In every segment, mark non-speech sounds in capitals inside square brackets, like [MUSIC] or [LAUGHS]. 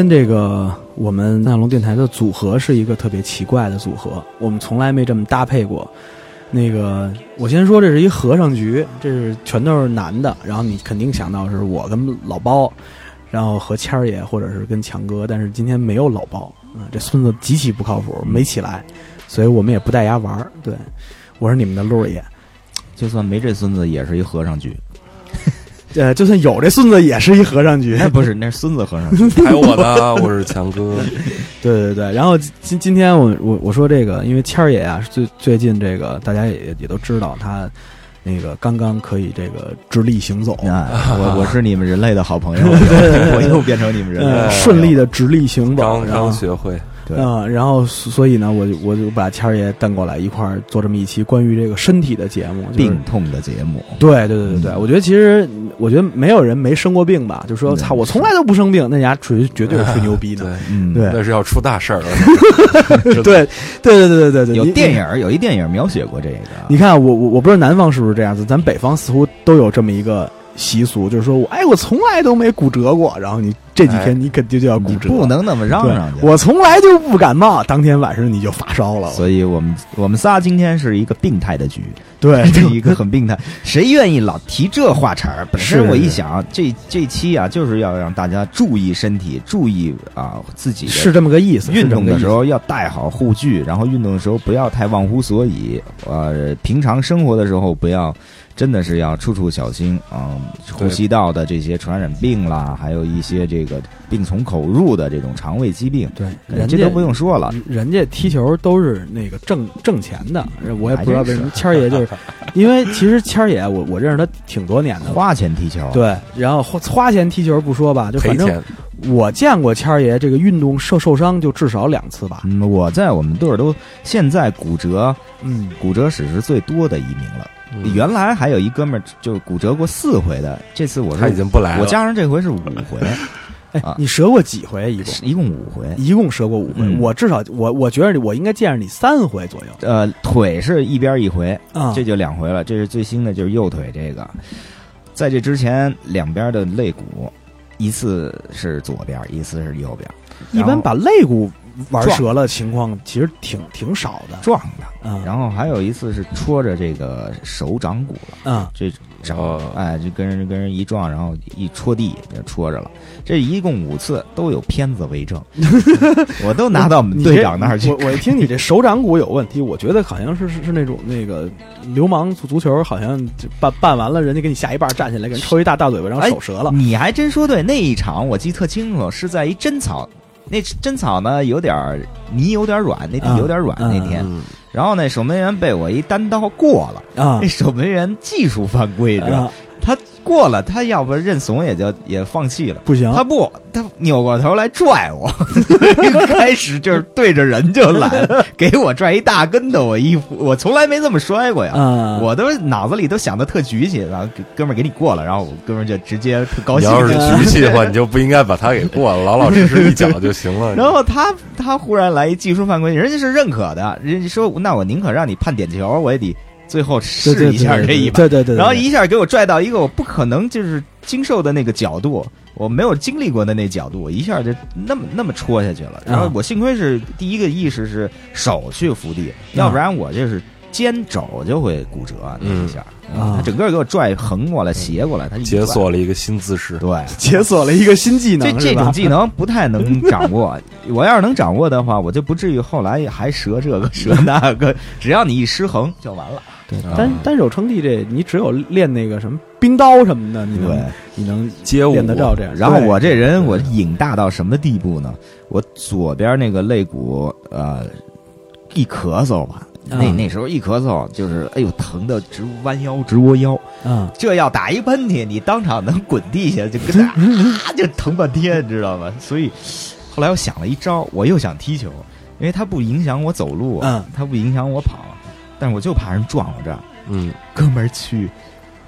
天这个我们大龙电台的组合是一个特别奇怪的组合，我们从来没这么搭配过。那个，我先说，这是一和尚局，这是全都是男的，然后你肯定想到是我跟老包，然后和谦儿爷或者是跟强哥，但是今天没有老包啊、这孙子极其不靠谱，没起来，所以我们也不带牙玩儿。对，我是你们的鹿儿爷，就算没这孙子，也是一和尚局。呃，就算有这孙子，也是一和尚局。哎，不是，那是孙子和尚局。[LAUGHS] 还有我呢，我是强哥。对对对，然后今今天我我我说这个，因为谦儿爷啊，最最近这个大家也也都知道，他那个刚刚可以这个直立行走，啊，我我是你们人类的好朋友，[LAUGHS] 我又变成你们人类顺利的直立行走，刚然后刚学会，对啊、然后所以呢，我就我就把谦儿爷带过来一块儿做这么一期关于这个身体的节目，就是病痛的节目。对对对对对，我觉得其实我觉得没有人没生过病吧，就说嗯操，我从来都不生病，那家绝绝对是吹牛逼的。[LAUGHS] 嗯，对那是要出大事儿了。[LAUGHS] 对对对对对对对，有电影儿，有一电影描写过这个。你看，我我我不知道南方是不是这样子，咱北方似乎都有这么一个习俗，就是说我哎，我从来都没骨折过，然后你这几天你肯定就要骨你折，不能那么嚷嚷。我从来就不感冒，当天晚上你就发烧了，所以我们我们仨今天是一个病态的局，对，是一个很病态。谁愿意老提这话茬儿？本身是我一想，这这期啊，就是要让大家注意身体，注意啊自己是这么个意思。运动的时候要带好护具，然后运动的时候不要太忘乎所以。呃，平常生活的时候不要，真的是要处处小心啊、呼吸道的这些传染病啦，还有一些这个病从口入的这种肠胃疾病，对，人家这都不用说了。人家踢球都是那个挣挣钱的，我也不知道为什么谦儿爷就是，[LAUGHS] 因为其实谦儿爷我我认识他挺多年的。花钱踢球，对，然后花花钱踢球不说吧，就反正，我见过谦儿爷这个运动受受伤就至少两次吧。嗯，我在我们队儿都现在骨折嗯，骨折史是最多的一名了。嗯原来还有一哥们儿就骨折过四回的，这次我是他已经不来了。我加上这回是五回，[LAUGHS] 哎啊，你折过几回？一共一共五回。一共折过五回。嗯我至少我我觉得我应该见着你三回左右呃，腿是一边一回，啊。这就两回了。这是最新的，就是右腿这个。在这之前，两边的肋骨，一次是左边，一次是右边，一般把肋骨玩折了情况其实挺挺少的。撞的。嗯，然后还有一次是戳着这个手掌骨了，嗯，这掌哦哎，就跟人跟人一撞，然后一戳地就戳着了。这一共五次都有片子为证，[LAUGHS] 我都拿到我们队长那儿去我。我一听你这手掌骨有问题，我觉得好像是是是那种那个流氓足足球，好像就办办完了，人家给你下一半站起来，给人抽一大大嘴巴，然后手折了。你还真说对，那一场我记特清楚，是在一真草，那真草呢有点儿泥有点软，那地有点软、嗯那天。嗯，然后那守门员被我一单刀过了，啊。那守门员技术犯规，知道他过了，他要不认怂也就也放弃了。不行，他不，他扭过头来拽我，[LAUGHS] 开始就是对着人就来，[LAUGHS] 给我拽一大跟头，我衣服我从来没这么摔过呀，啊，我都脑子里都想的特局气，然后哥们儿给你过了，然后我哥们儿就直接特高兴。你要是局气的话，你就不应该把他给过了，老老实实一脚就行了。[LAUGHS] 然后他他忽然来一技术犯规，人家是认可的，人家说那我宁可让你判点球，我也得最后试一下这一把。对对对，对然后一下给我拽到一个我不可能就是经受的那个角度，我没有经历过的那角度，我一下就那么那么戳下去了。然后我幸亏是第一个意识是手去扶地，要不然我就是肩肘就会骨折那一下，啊他整个给我拽横过来、斜过来，他解锁了一个新姿势。对。解锁了一个新技能，这这种技能不太能掌握，[LAUGHS] 我要是能掌握的话，我就不至于后来还折这个折那个。只要你一失衡就完了。对啊。单单手撑地这，你只有练那个什么冰刀什么的，你能你能接舞练得着这样。然后我这人我瘾大到什么地步呢？我左边那个肋骨呃一咳嗽吧，那嗯那时候一咳嗽就是哎呦疼的直弯腰直窝腰，嗯这要打一喷嚏，你当场能滚地下，就跟那 [LAUGHS] 啊就疼半天，你知道吗？所以后来我想了一招，我又想踢球，因为它不影响我走路，嗯，它不影响我跑，但是我就怕人撞我这儿。嗯，哥们儿去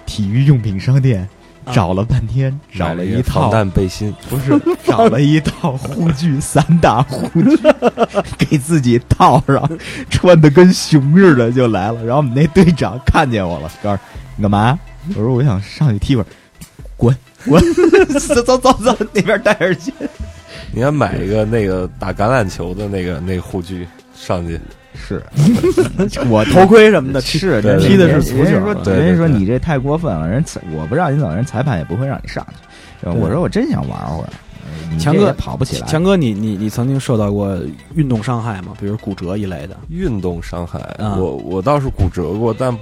体育用品商店啊找了半天，找了了一套防弹背心，不是 [LAUGHS] 找了一套护具，[LAUGHS] 散打护具，[LAUGHS] 给自己套上，穿的跟熊似的就来了。然后我们那队长看见我了，告诉你干嘛？我说我想上去踢会儿，滚滚，走走走走，那边戴耳机。你要买一个那个打橄榄球的那个那个护具上去，是，[LAUGHS] 我头盔什么的，是对踢的是足球人家说对对人家说你这太过分了，人我不让你走，人裁判也不会让你上去。我说我真想玩会儿，强哥跑不起来。强哥，你你你曾经受到过运动伤害吗？比如骨折一类的？运动伤害，啊我我倒是骨折过，但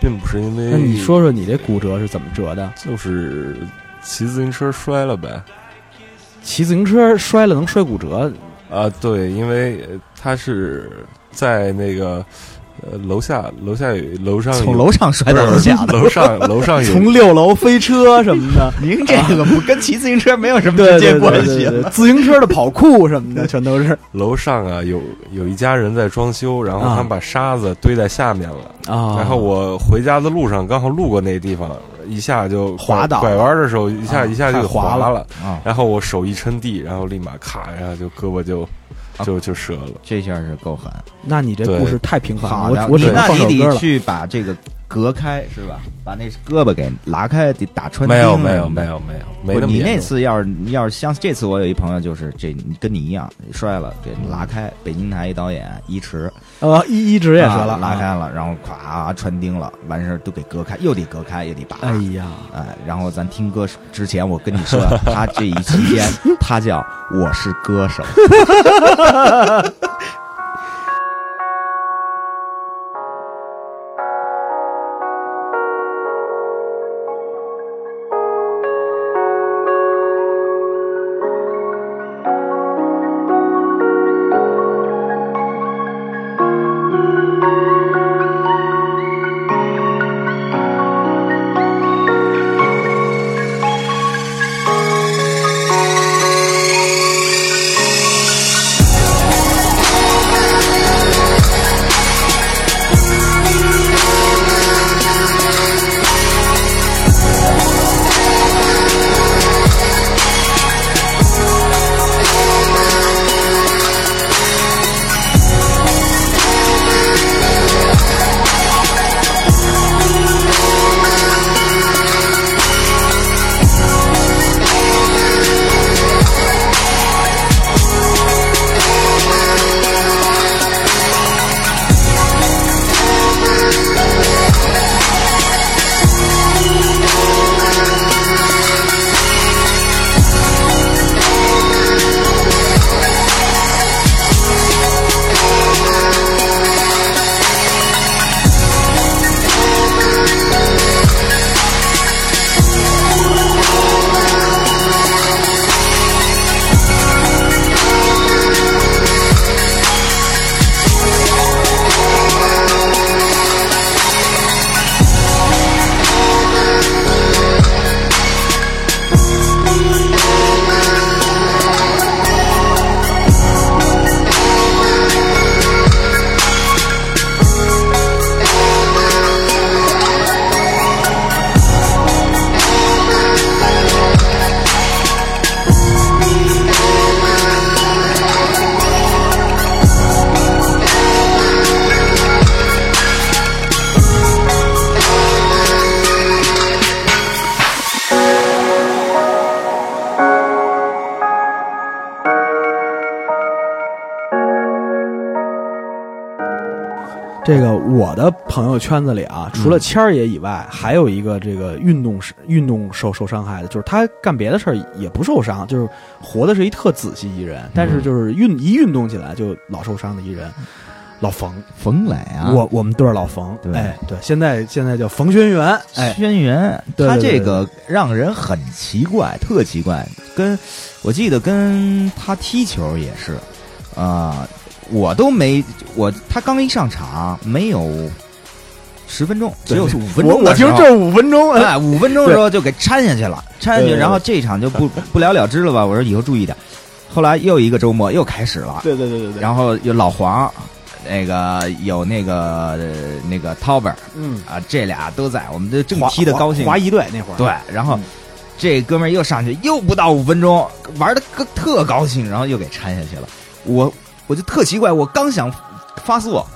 并不是因为。那你说说你这骨折是怎么折的？就是骑自行车摔了呗？骑自行车摔了能摔骨折？啊，对，因为呃他是在那个呃楼下楼下有楼上有从楼上摔到楼下的，楼上 [LAUGHS] 楼上有从六楼飞车什么的，[LAUGHS] 您这个不跟骑自行车没有什么直接关系对对对，自行车的跑酷什么的全都是楼上啊有有一家人在装修，然后啊他们把沙子堆在下面了。啊。然后我回家的路上刚好路过那地方，一下就滑倒拐弯的时候一下、啊一下就滑了，啊，然后我手一撑地，然后立马卡，然后就胳膊就啊就就折了。这下是够狠。那你这故事太平凡了，我我只能那你得放首歌了。去把这个隔开是吧？把那胳膊给拉开，得打穿钉没有。没有没有没有没不那么严重你那次要是要是像这次我有一朋友就是这跟你一样摔了，给拉开。北京台一导演一池呃，一一直也摔了，啊拉开了，然后咵穿钉了，完事儿都给隔开，又得隔开，又得拔。哎呀，哎，然后咱听歌之前，我跟你说，他这一期间，[LAUGHS] 他叫我是歌手。[LAUGHS] [LAUGHS] 朋友圈子里啊，除了谦儿爷以外，还有一个这个运动是运动受受伤害的，就是他干别的事儿也不受伤，就是活的是一特仔细一人，但是就是运一运动起来就老受伤的一人，老冯，冯磊啊，我我们队儿老冯，对。哎对，现在现在叫冯轩辕，哎，轩辕，对对对他这个让人很奇怪，特奇怪。跟我记得跟他踢球也是，啊、我都没我他刚一上场没有十分钟，只有对五分钟。我听这五分钟，哎哎，[LAUGHS] 五分钟的时候就给掺下去了，掺下去，然后这场就不 [LAUGHS] 不了了之了吧？我说以后注意点。后来又一个周末又开始了，对对对对对，然后有老黄，那个有那个呃那个 Tauber 嗯，啊，这俩都在，我们这正踢的高兴，华华谊队那会儿，对，然后嗯这哥们儿又上去，又不到五分钟，玩的特特高兴，然后又给掺下去了。我我就特奇怪，我刚想发作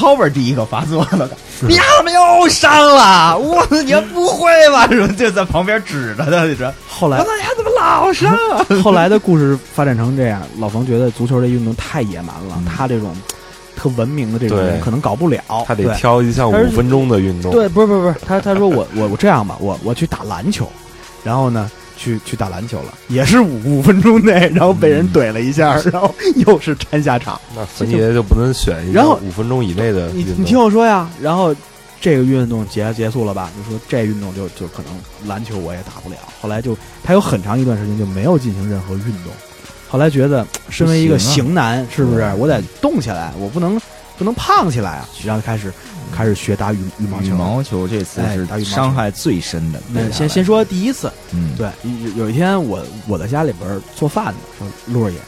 ，Tower 第一个发作了，你怎么又伤了？我你不会吧？[LAUGHS] 什么就在旁边指着他，你说后来我操，你还怎么老伤啊？[LAUGHS] 后来的故事发展成这样，老冯觉得足球这运动太野蛮了，嗯他这种特文明的这种人可能搞不了，他得挑一项五分钟的运动。对，不是不是不是，他他说我我我这样吧，我我去打篮球，然后呢去去打篮球了，也是五 [LAUGHS] 五分钟内，然后被人怼了一下，[LAUGHS] 然后又是掺下场。那冯爷就不能选一个五分钟以内的。你你听我说呀，然后这个运动结结束了吧？就说这运动就就可能篮球我也打不了。后来就他有很长一段时间就没有进行任何运动。后来觉得身为一个不啊型男，是不是对我得动起来？我不能不能胖起来啊！然后开始开始学打羽羽毛球羽。毛球这次是哎打羽毛球伤害最深的。那先先说第一次，嗯，对，有有一天我我在家里边做饭呢，说陆儿爷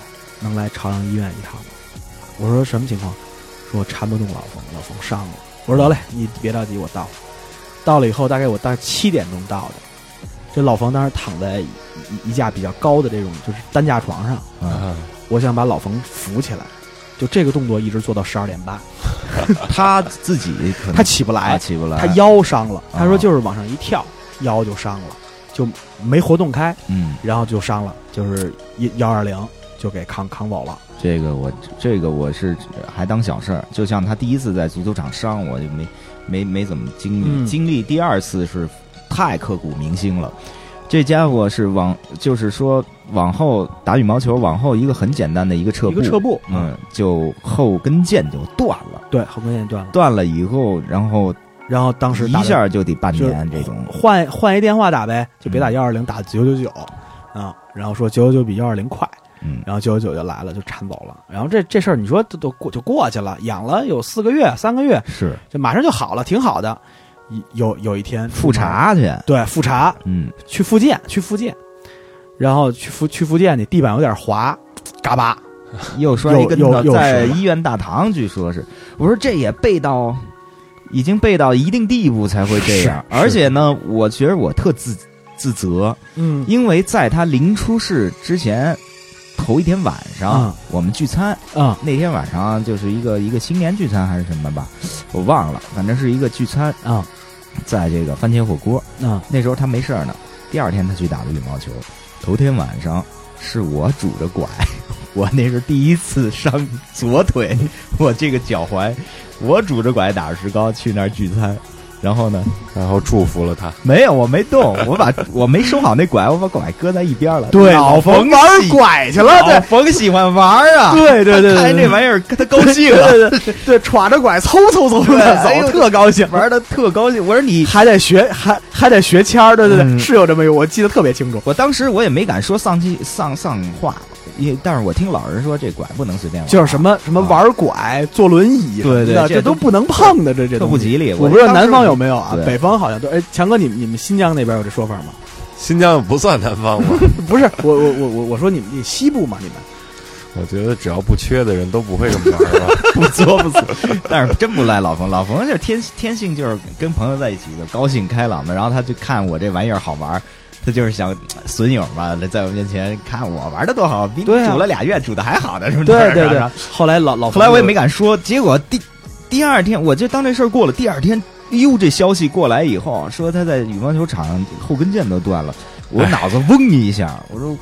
能来朝阳医院一趟吗？我说什么情况？说我缠不动老冯，老冯伤了。我说得嘞，你别着急，我到。到了以后，大概我大概七点钟到的。这老冯当时躺在一一一架比较高的这种就是担架床上，我想把老冯扶起来，就这个动作一直做到十二点半，[LAUGHS] 他自己可能他起不他来，起不来，他腰伤了。他说啊就是往上一跳，腰就伤了，就没活动开。嗯。然后就伤了，就是一幺二零就给扛扛走了。这个我这个我是还当小事儿，就像他第一次在足球场伤，我就没没没怎么经历，嗯经历第二次是太刻骨铭心了。这家伙是往就是说往后打羽毛球，往后一个很简单的一个撤步，一个撤步，嗯，就后跟腱就断了，对，后跟腱断了。断了以后，然后然后当时一下就得半年这种，换换一电话打呗，就别打嗯幺二零，打九九九啊。然后说九九九比幺二零快，嗯，然后九九九就来了，就铲走了。然后这这事儿你说都都过就过去了，养了有四个月、三个月，是就马上就好了，挺好的。有有一天复，查去，对复查嗯，去复健，去复健，然后去福去福建，你地板有点滑，嘎巴，又摔一跟头，在医院大堂，据说是。我说这也背到，已经背到一定地步才会这样。而且呢，我觉得我特自自责，嗯。因为在他临出事之前，头一天晚上、嗯。我们聚餐，啊那天晚上就是一个一个新年聚餐还是什么吧，我忘了，反正是一个聚餐，啊在这个番茄火锅。啊那时候他没事儿呢，第二天他去打了羽毛球，头天晚上是我拄着拐，[LAUGHS] 我那是第一次伤左腿，我这个脚踝，我拄着拐打着石膏去那儿聚餐，然后呢，然后祝福了他。没有，我没动，[LAUGHS] 我把我没收好那拐，我把拐搁在一边了。对，老冯玩玩拐去了，老对冯喜欢玩啊，对对对看对这玩意儿 [LAUGHS] 他高兴了，对对对对，歘着拐嗖嗖嗖走，特高兴。玩的特高兴。我说你还得学，还还得学签儿，对对对，嗯是有这么一个，我记得特别清楚。我当时我也没敢说丧气丧丧话，因为但是我听老人说这拐不能随便玩，就是什么什么玩拐、坐轮椅对对这都不能碰的，这这东西。特不吉利。我不知道南方有没有啊，北方好像都。哎，强哥，你们你们新疆那边有这说法吗？新疆不算南方吗？[LAUGHS] 不是，我我我我我说你们你西部嘛，你们我觉得只要不缺的人都不会这么玩吧。[LAUGHS] 不作不作，但是真不赖老冯，老冯就是天天性就是跟朋友在一起就高兴开朗的，然后他就看我这玩意儿好玩儿。他就是想损友嘛，在我面前看我玩的多好，比你煮了俩月煮的还好呢，是不是？对对对。后来老老后来我也没敢说，结果第第二天我就当这事儿过了，第二天哟这消息过来以后，说他在羽毛球场上后跟腱都断了，我哎脑子嗡一下，我说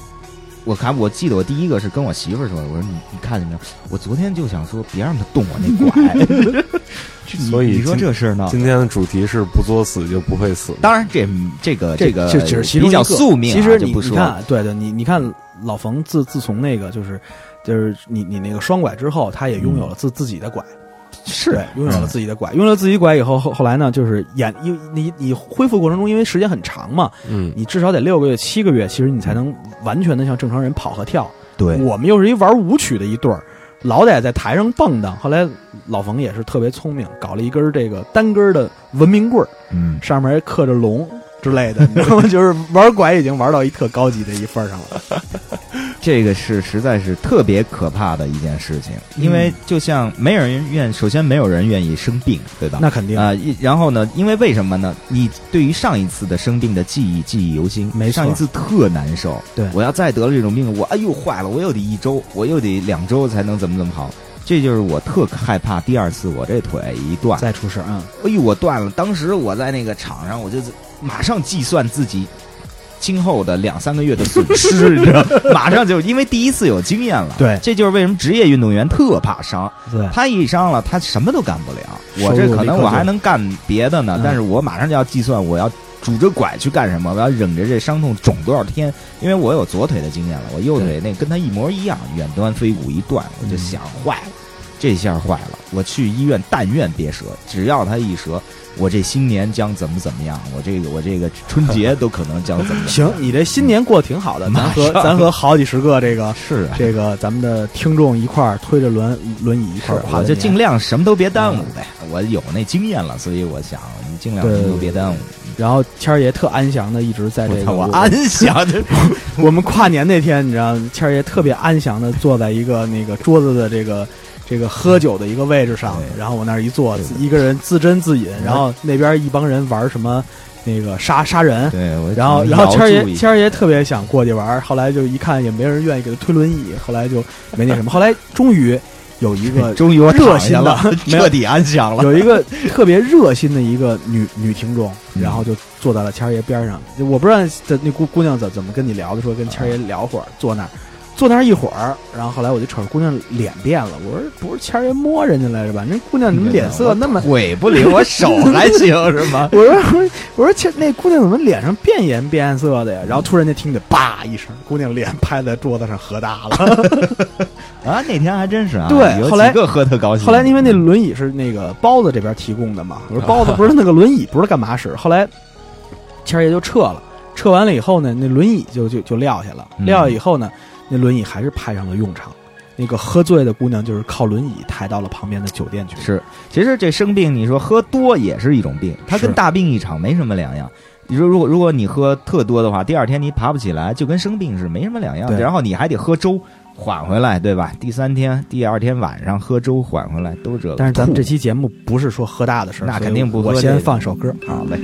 我看我记得我第一个是跟我媳妇儿说的，我说你你看见没有？我昨天就想说别让他动我那拐 [LAUGHS] [LAUGHS] 所以你说这事儿呢？今天的主题是不作死就不会死。当然这这个这个这只是其中比较一个宿命啊，其实你你就不说看，对对，你你看老冯自自从那个就是就是你你那个双拐之后，他也拥有了自自己的拐，是，拥有了自己的拐，拥有了自己拐以后，后后来呢，就是演因为你你恢复过程中，因为时间很长嘛，嗯，你至少得六个月七个月，其实你才能完全的像正常人跑和跳。对我们又是一玩舞曲的一对儿，老得在台上蹦跶。后来老冯也是特别聪明，搞了一根这个单根的文明棍儿，嗯，上面还刻着龙之类的，你知道吗？[LAUGHS] 就是玩拐已经玩到一特高级的一份儿上了。这个是实在是特别可怕的一件事情，嗯因为就像没有人愿，首先没有人愿意生病，对吧？那肯定啊、一然后呢？因为为什么呢？你对于上一次的生病的记忆记忆犹新，没错上一次特难受。对我要再得了这种病，我哎呦坏了，我又得一周，我又得两周才能怎么怎么好。这就是我特害怕第二次我这腿一断，再出事，嗯，哎呦我断了。当时我在那个场上，我就马上计算自己。今后的两三个月的损失，你知道，[LAUGHS] 马上就因为第一次有经验了，对这就是为什么职业运动员特怕伤。对，他一伤了，他什么都干不了。我这可能我还能干别的呢，嗯但是我马上就要计算我要拄着拐去干什么，我要忍着这伤痛肿多少天。因为我有左腿的经验了，我右腿那跟他一模一样，远端飞骨一断，我就想坏了，这下坏了。我去医院，但愿别折，只要他一折，我这新年将怎么怎么样，我这个我这个春节都可能将怎么样行。，你这新年过得挺好的，咱和咱和好几十个这个是啊，这个咱们的听众一块儿推着轮轮椅一块儿跨就尽量什么都别耽误呗。我有那经验了，所以我想你尽量什么都别耽误。然后谦儿爷特安详的一直在这个我，我安详的，我们跨年那天，你知道，谦儿爷特别安详的坐在一个那个桌子的这个这个喝酒的一个位置上，对然后往那儿一坐，一个人自斟自饮，然后那边一帮人玩什么那个杀杀人。对，然后，然后谦儿爷，谦儿爷特别想过去玩，后来就一看也没人愿意给他推轮椅，后来就没那什么。[LAUGHS] 后来终于有一个 [LAUGHS] 终于我热心了，[LAUGHS] 彻底安详了。有一个特别热心的一个女女听众，嗯然后就坐在了谦儿爷边上。我不知道这那姑姑娘怎怎么跟你聊的，说跟谦儿爷聊会儿，坐那儿，坐那儿一会儿，然后后来我就瞅着姑娘脸变了，我说不是谦儿爷摸人家来着吧？那姑娘怎么脸色那么？鬼不灵，我手还行是吗？[LAUGHS] 我说 [LAUGHS] 我说谦那姑娘怎么脸上变颜变色的呀？然后突然间听见叭一声，姑娘脸拍在桌子上喝大了。[LAUGHS] 啊，那天还真是啊，对后来几个喝特高兴。后来因为那轮椅是那个包子这边提供的嘛，我说包子不是那个轮椅不知道干嘛使，后来谦儿爷就撤了，撤完了以后呢，那轮椅就就就撂下了，嗯撂下以后呢，那轮椅还是派上了用场。那个喝醉的姑娘就是靠轮椅抬到了旁边的酒店去。是，其实这生病，你说喝多也是一种病，它跟大病一场没什么两样。你说如果如果你喝特多的话，第二天你爬不起来，就跟生病是没什么两样。对然后你还得喝粥缓回来，对吧？第三天、第二天晚上喝粥缓回来，都这个。但是咱们这期节目不是说喝大的事儿，那肯定不喝我先这个放首歌。好嘞。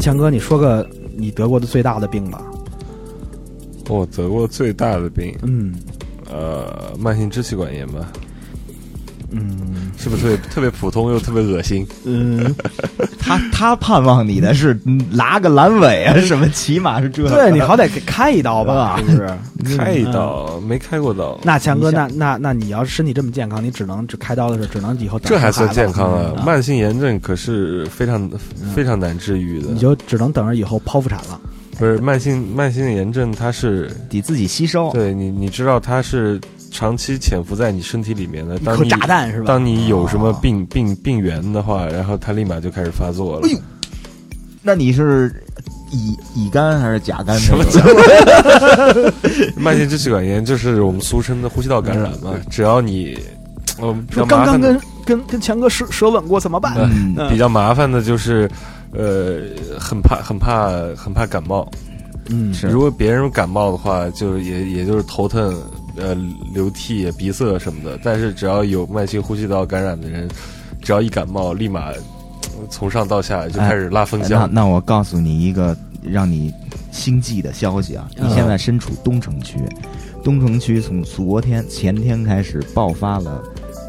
来，强哥，你说个你得过的最大的病吧？我得过最大的病，嗯，呃，慢性支气管炎吧。嗯是不是特别特别普通又特别恶心？嗯，他他盼望你的是嗯拉个阑尾啊，什么起码是这。对你好歹给开一刀吧，是不是？[LAUGHS] 开一刀没开过刀，那强哥，那那那你要是身体这么健康，你只能只开刀的时候，只能以后这还算健康啊！嗯慢性炎症可是非常非常难治愈的你。就只能等着以后剖腹产了。不是慢性慢性炎症，它是得自己吸收。对你你知道它是长期潜伏在你身体里面的。当颗你炸弹是吧？当你有什么病病病源的话，然后它立马就开始发作了。哎呦那你是乙乙肝还是甲肝什么？[LAUGHS] 慢性支气管炎就是我们俗称的呼吸道感染嘛。只要你，嗯，刚刚跟跟跟强哥舌舌吻过怎么办？嗯嗯比较麻烦的就是，呃，很怕很怕很怕感冒。嗯如果别人感冒的话，就也也就是头疼、呃流涕、鼻塞什么的。但是只要有慢性呼吸道感染的人，只要一感冒，立马呃从上到下就开始拉风那箱。那我告诉你一个让你心悸的消息啊！嗯你现在身处东城区，东城区从昨天前天开始爆发了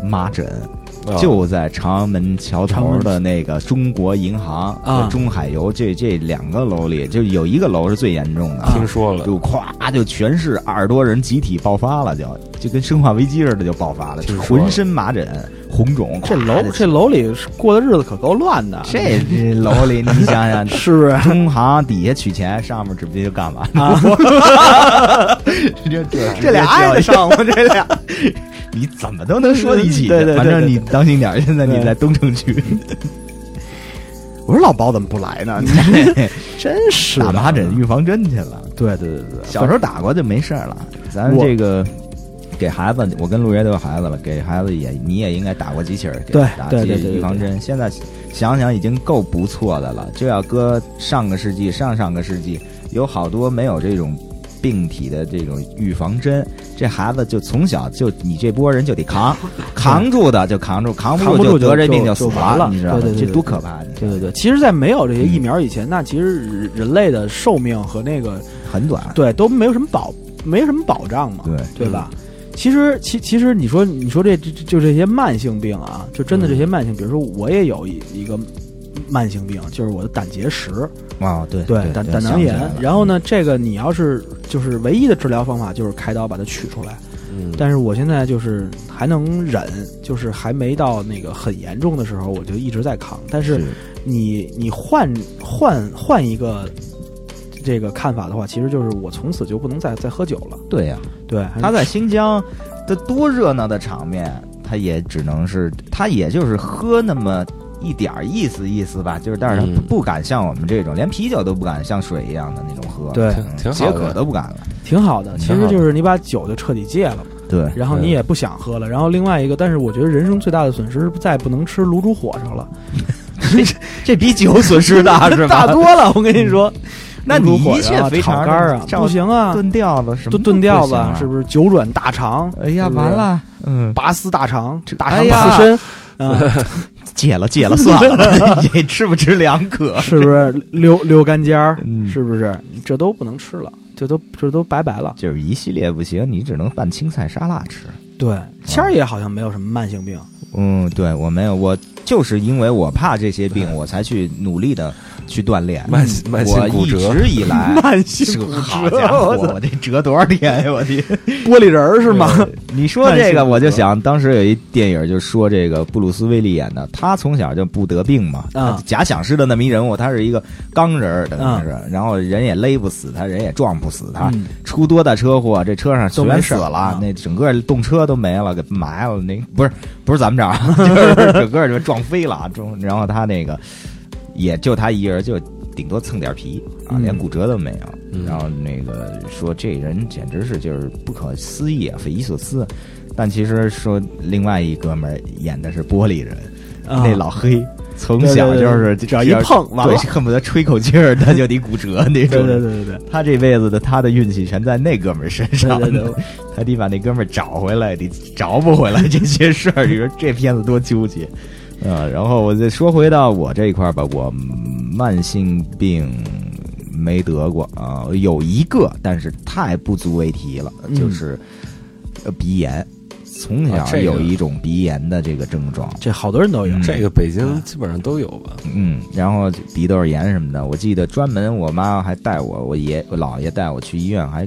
麻疹，啊就在长安门桥头的那个中国银行啊和中海油这这两个楼里，就有一个楼是最严重的，听说了，就咵就全是二十多人集体爆发了，就就跟生化危机似的就爆发了，浑身麻疹、红肿。这楼这楼里过的日子可够乱的，这这楼里，你想想，[LAUGHS] 是不是？中行底下取钱，上面指不定就干嘛呢？[LAUGHS] [LAUGHS] 啊，这这这俩挨得上吗？这俩你怎么都能说得一起。[LAUGHS] 对对对反正你当心点儿，现在你在东城区 [LAUGHS] 我说老包怎么不来呢？[LAUGHS] 真是打麻疹预防针去了。对对对对，小时候打过就没事了。咱这个给孩子，我跟陆爷都有孩子了，给孩子也你也应该打过机器人，给对打几对对对对预防针。现在想想已经够不错的了。这要搁上个世纪、上上个世纪，有好多没有这种病体的这种预防针，这孩子就从小就你这波人就得扛，[LAUGHS] 扛住的就扛住，扛不住就就得这病就死了你知道吗对对？对这多可怕！对对对，其实，在没有这些疫苗以前，那其实人人类的寿命和那个很短，对都没有什么保，没什么保障嘛，对对吧？其实，其其实你说你说这这就这些慢性病啊，就真的这些慢性，比如说我也有一一个慢性病，就是我的胆结石，啊，对对胆胆囊炎。然后后呢，这个你要是就是唯一的治疗方法就是开刀把它取出来，嗯，但是我现在就是还能忍，就是还没到那个很严重的时候，我就一直在扛。但是你你换换换一个这个看法的话，其实就是我从此就不能再再喝酒了。对呀，对，他在新疆的多热闹的场面，他也只能是他也就是喝那么一点儿意思意思吧，就是但是他嗯不不敢像我们这种连啤酒都不敢像水一样的那种喝，对解渴都不敢了。挺好的。其实就是你把酒就彻底戒了嘛，对，然后你也不想喝了。然后另外一个，但是我觉得人生最大的损失是再也不能吃卤煮火烧了，[LAUGHS] 这比酒损失大是吧？大多了。我跟你说，[LAUGHS] 那你烧啊却非常炒肝儿啊，不行啊，炖吊子什么炖炖吊子啊是不是九转大肠？哎呀，完了，嗯，拔丝大肠，大肠刺身，[LAUGHS] 嗯，戒了戒了，算了，[LAUGHS] [LAUGHS] 你吃不吃两可？是不是溜溜干尖儿？嗯是不是这都不能吃了？这都这都拜拜了。就是一系列不行，你只能拌青菜沙拉吃。对，谦儿也好像没有什么慢性病。嗯，对我没有，我就是因为我怕这些病，我才去努力的去锻炼。慢性慢性我一骨折，直以来，[LAUGHS] 慢性骨折好家伙，我这折多少天呀！我的 [LAUGHS] 玻璃人是吗？你说这个，我就想当时有一电影，就说这个布鲁斯威利演的，他从小就不得病嘛，假想式的那么一人物，他是一个钢人儿，等于是，啊然后人也勒不死他，人也撞不死他，嗯出多大车祸，这车上全死了，那整个动车都没了，给埋了。那不是不是咱们这儿啊，[LAUGHS] 就是整个就撞飞了，啊！中。然后他那个也就他一人，就顶多蹭点皮啊，嗯连骨折都没有。嗯然后那个说这人简直是就是不可思议啊，匪夷所思。但其实说另外一哥们儿演的是玻璃人，啊那老黑从小就是只要一碰完了对，恨不得吹口气儿他就得骨折那对种。对对对对他这辈子的他的运气全在那哥们儿身上，对对对他得把那哥们儿找回来，得找不回来这些事儿。你说这片子多纠结啊！然后我再说回到我这一块儿吧，我慢性病没得过啊，有一个，但是太不足为提了，嗯就是呃鼻炎。从小有一种鼻炎的这个症状，这好多人都有。嗯这个北京基本上都有吧？嗯，然后鼻窦炎什么的，我记得专门我妈还带我，我爷我姥爷带我去医院，还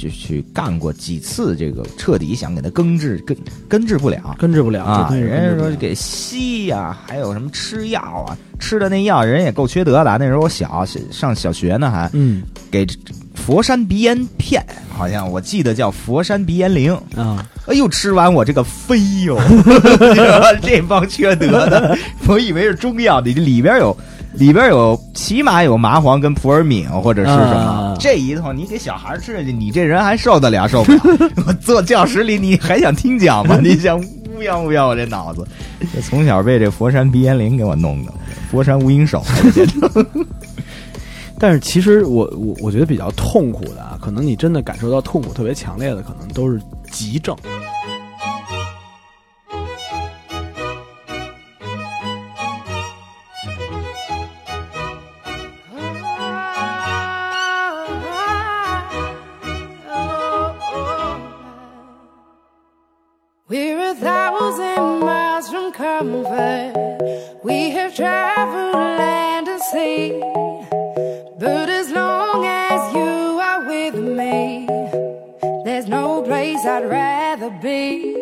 就去干过几次这个彻底想给它根治，根根治不了。根治不了啊，人家说给吸呀、还有什么吃药啊，吃的那药人也够缺德的。那时候我小上小学呢，还嗯给佛山鼻炎片，好像我记得叫佛山鼻炎灵。啊，哎呦，吃完我这个飞哟！[LAUGHS] 这帮缺德的，我以为是中药，你这里边有，里边有，起码有麻黄跟普洱敏或者是什么。啊这一套你给小孩吃下去，你这人还受得了受不了？我 [LAUGHS] 坐教室里，你还想听讲吗？[LAUGHS] 你想乌泱乌泱我这脑子，这从小被这佛山鼻炎灵给我弄的，佛山无影手 [LAUGHS] 但是其实我我我觉得比较痛苦的啊，可能你真的感受到痛苦特别强烈的，可能都是急症。But as long as you are with me, there's no place I'd rather be.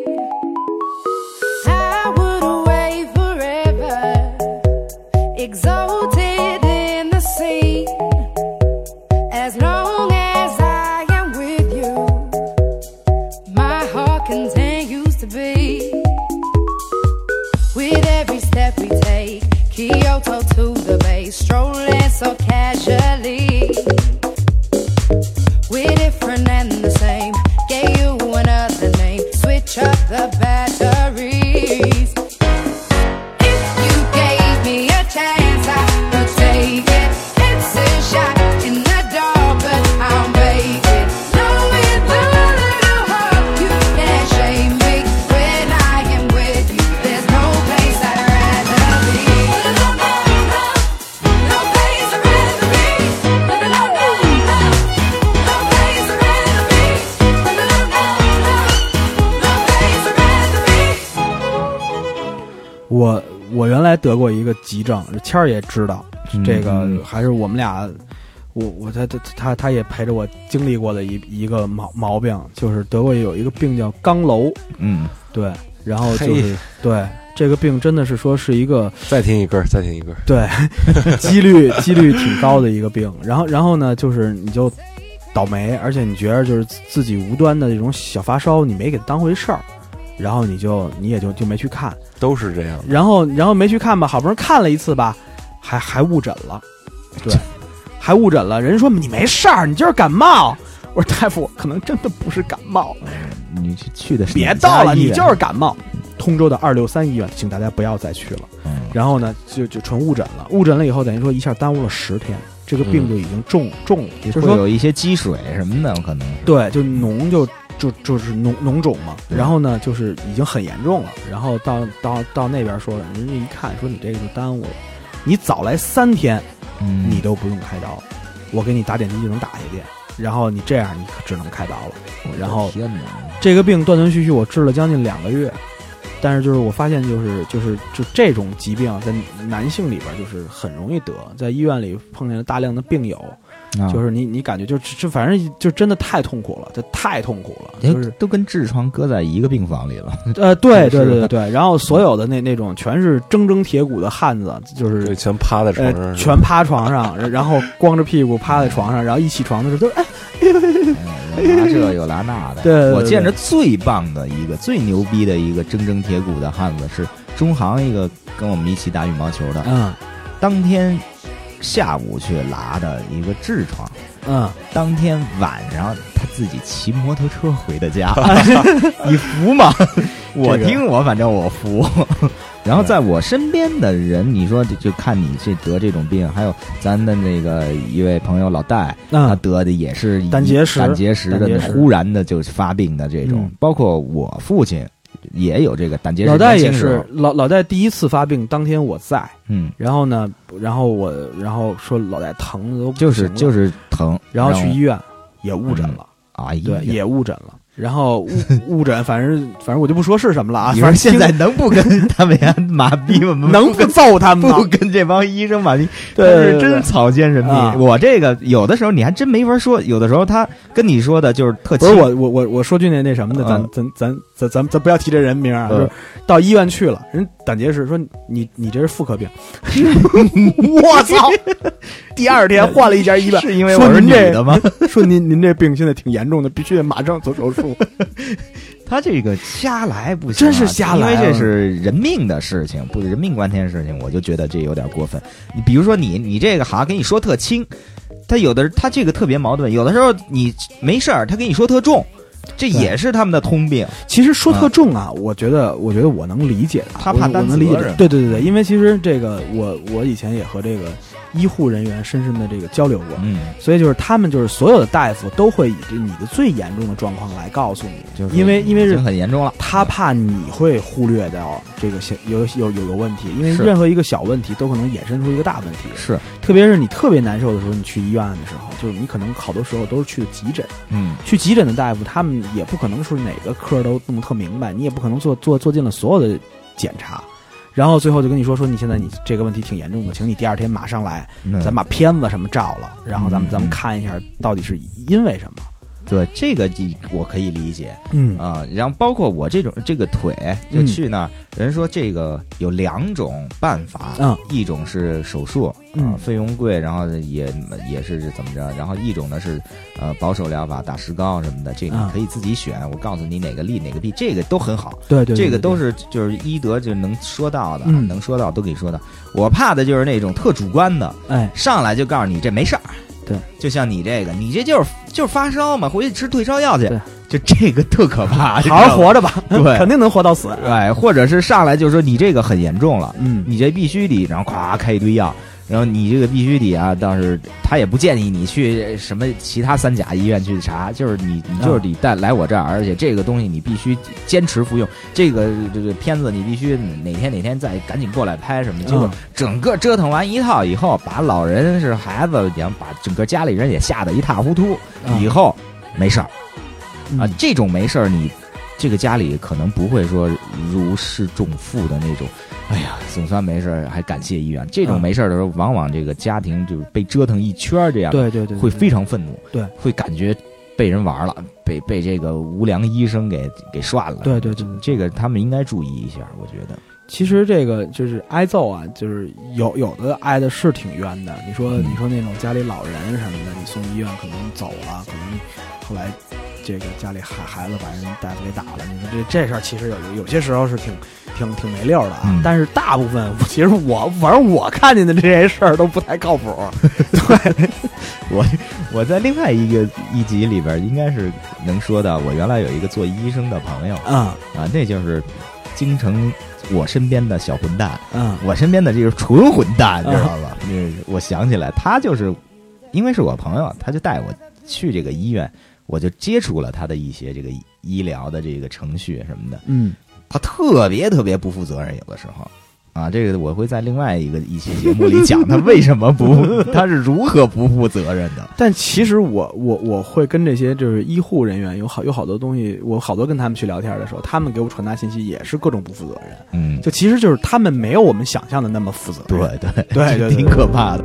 得过一个急症，谦儿也知道，嗯这个嗯。还是我们俩，我我他他他他也陪着我经历过的一一个毛毛病，就是得过有一个病叫肛瘘，嗯，对，然后就是对这个病真的是说是一个再听一歌儿，再听一歌。[LAUGHS] 儿。对几率 [LAUGHS] 几率挺高的一个病，然后然后呢就是你就倒霉，而且你觉得就是自自己无端的这种小发烧，你没给当回事儿。然后你就你也就就没去看，都是这样。然后然后没去看吧，好不容易看了一次吧，还还误诊了，对，[LAUGHS] 还误诊了。人说你没事儿，你就是感冒。我说大夫，我可能真的不是感冒，你去去的是别到了，你就是感冒。通州的二六三医院，请大家不要再去了。嗯然后呢，就就纯误诊了，误诊了以后，等于说一下耽误了十天，这个病嗯就已经重、重了，就是会说有一些积水什么的，可能。对，就脓就就就是脓脓肿嘛，然后呢，就是已经很严重了，然后到到到那边说了，人家一看说你这个就耽误了，你早来三天，嗯，你都不用开刀，我给你打点滴就能打下去，然后你这样你可只能开刀了。然后，这个病断断续续我治了将近两个月，但是就是我发现就是就是就这种疾病啊在男性里边就是很容易得，在医院里碰见了大量的病友，啊。就是你你感觉就就反正就真的太痛苦了，这太痛苦了，哎就是。都跟痔疮搁在一个病房里了。呃对对对对对，然后所有的那那种全是铮铮铁骨的汉子，就是，全趴在床上呃，全趴床上，然 [LAUGHS] 然后光着屁股趴在床上，然后一起床的时候都 [LAUGHS] 哎，嗯有拿这有拿那的。对对对我见着最棒的一个、最牛逼的一个铮铮铁骨的汉子是中航一个跟我们一起打羽毛球的，嗯。当天下午去拉的一个痔疮，嗯，当天晚上他自己骑摩托车回的家，[LAUGHS] 你服吗？我听我反正我服。[LAUGHS] 然后在我身边的人，你说就就看你这得这种病，还有咱的那个一位朋友老戴，他嗯得的也是胆结石胆结石的忽然的就发病的这种。嗯，包括我父亲也有这个胆结石。老戴也是，老老戴第一次发病当天我在，嗯，然后呢，然后我然后说老戴疼的都不就是就是疼，然后去医院。也误诊了，啊，嗯对，也误诊了。然后误误诊，反正反正我就不说是什么了啊。你反正说现在能不跟他们家马逼我们能不揍他们吗不？跟这帮医生马逼？对他对对是真草菅人命。啊我这个有的时候你还真没法说，有的时候他跟你说的就是特不是我我我我说句那那什么的，咱嗯咱咱咱咱咱不要提这人名啊，嗯就是到医院去了，人胆结石说你你这是妇科病，[LAUGHS] 我操！[LAUGHS] 第二天换了一家医院，是因为我是女的吗？[LAUGHS] 说您您这病现在挺严重的，必须得马上做手术。[LAUGHS] 他这个瞎来不行啊、真是瞎来啊因为这是人命的事情，不人命关天的事情，我就觉得这有点过分。你比如说你你这个好像跟你说特轻，他有的他这个特别矛盾，有的时候你没事儿，他跟你说特重，这也是他们的通病。其实说特重啊，我觉得我觉得我能理解他怕担责任。对对对对，因为其实这个我我以前也和这个医护人员深深的这个交流过，嗯，所以就是他们就是所有的大夫都会以这你的最严重的状况来告诉你，就是因为因为是很严重了。他怕你会忽略掉这个小有有有有问题，因为任何一个小问题都可能衍生出一个大问题。是，特别是你特别难受的时候，你去医院的时候，就是你可能好多时候都是去的急诊，嗯，去急诊的大夫，他们也不可能说哪个科都弄得特明白，你也不可能做做做尽了所有的检查。然后最后就跟你说说你现在你这个问题挺严重的，请你第二天马上来，嗯咱把片子什么照了，然后咱们嗯咱们嗯看一下到底是因为什么。对这个你我可以理解嗯啊。然后包括我这种这个腿就嗯去那儿，人说这个有两种办法，嗯一种是手术，啊嗯，费用贵，然后也也是怎么着，然后一种呢是呃保守疗法，打石膏什么的，这个可以自己选，我告诉你哪个利哪个弊，这个都很好，对对，这个都是是就是医德就能说到的，嗯能说到都给你说到。我怕的就是那种特主观的，哎，上来就告诉你这没事儿。对，就像你这个，你这就是就是发烧嘛，回去吃退烧药去。对，就这个特可怕，[LAUGHS] 好好活着吧，对。肯定能活到死。哎，或者是上来就说你这个很严重了，嗯，你这必须得，然后咵开一堆药，然后你这个必须得啊，倒是他也不建议你去什么其他三甲医院去查，就是你你就是得带来我这儿，而且这个东西你必须坚持服用，这个这个片子你必须哪天哪天再赶紧过来拍什么，结果嗯整个折腾完一套以后，把老人是孩子，然后把整个家里人也吓得一塌糊涂，嗯。以后没事儿。啊嗯，这种没事儿你。这个家里可能不会说如释重负的那种，哎呀，总算没事儿，还感谢医院。这种嗯没事儿的时候，往往这个家庭就是被折腾一圈儿，这样对对对，会对非常愤怒，对，会感觉被人玩了，被被这个无良医生给给涮了。对对对对这个他们应该注意一下，我觉得。其实这个就是挨揍啊，就是有有的挨的是挺冤的。你说嗯你说那种家里老人什么的，你送医院可能走了，可能后来这个家里孩孩子把人大夫给打了，你说这这事儿其实有有些时候是挺挺挺没溜儿的啊。嗯但是大部分 [LAUGHS] 其实我反正我看见的这些事儿都不太靠谱。[LAUGHS] 对，我我在另外一个一集里边，应该是能说到，我原来有一个做医生的朋友嗯啊，那就是京城我身边的小混蛋，嗯我身边的这个纯混蛋，你知道吧？嗯，我想起来，他就是因为是我朋友，他就带我去这个医院，我就接触了他的一些这个医疗的这个程序什么的。嗯，他特别特别不负责任，有的时候。啊，这个我会在另外一个一期节目里讲他为什么不，[LAUGHS] 他是如何不负责任的。但其实我我我会跟这些就是医护人员有好有好多东西，我好多跟他们去聊天的时候，他们给我传达信息也是各种不负责任。嗯，就其实就是他们没有我们想象的那么负责对任。对对对对挺可怕的。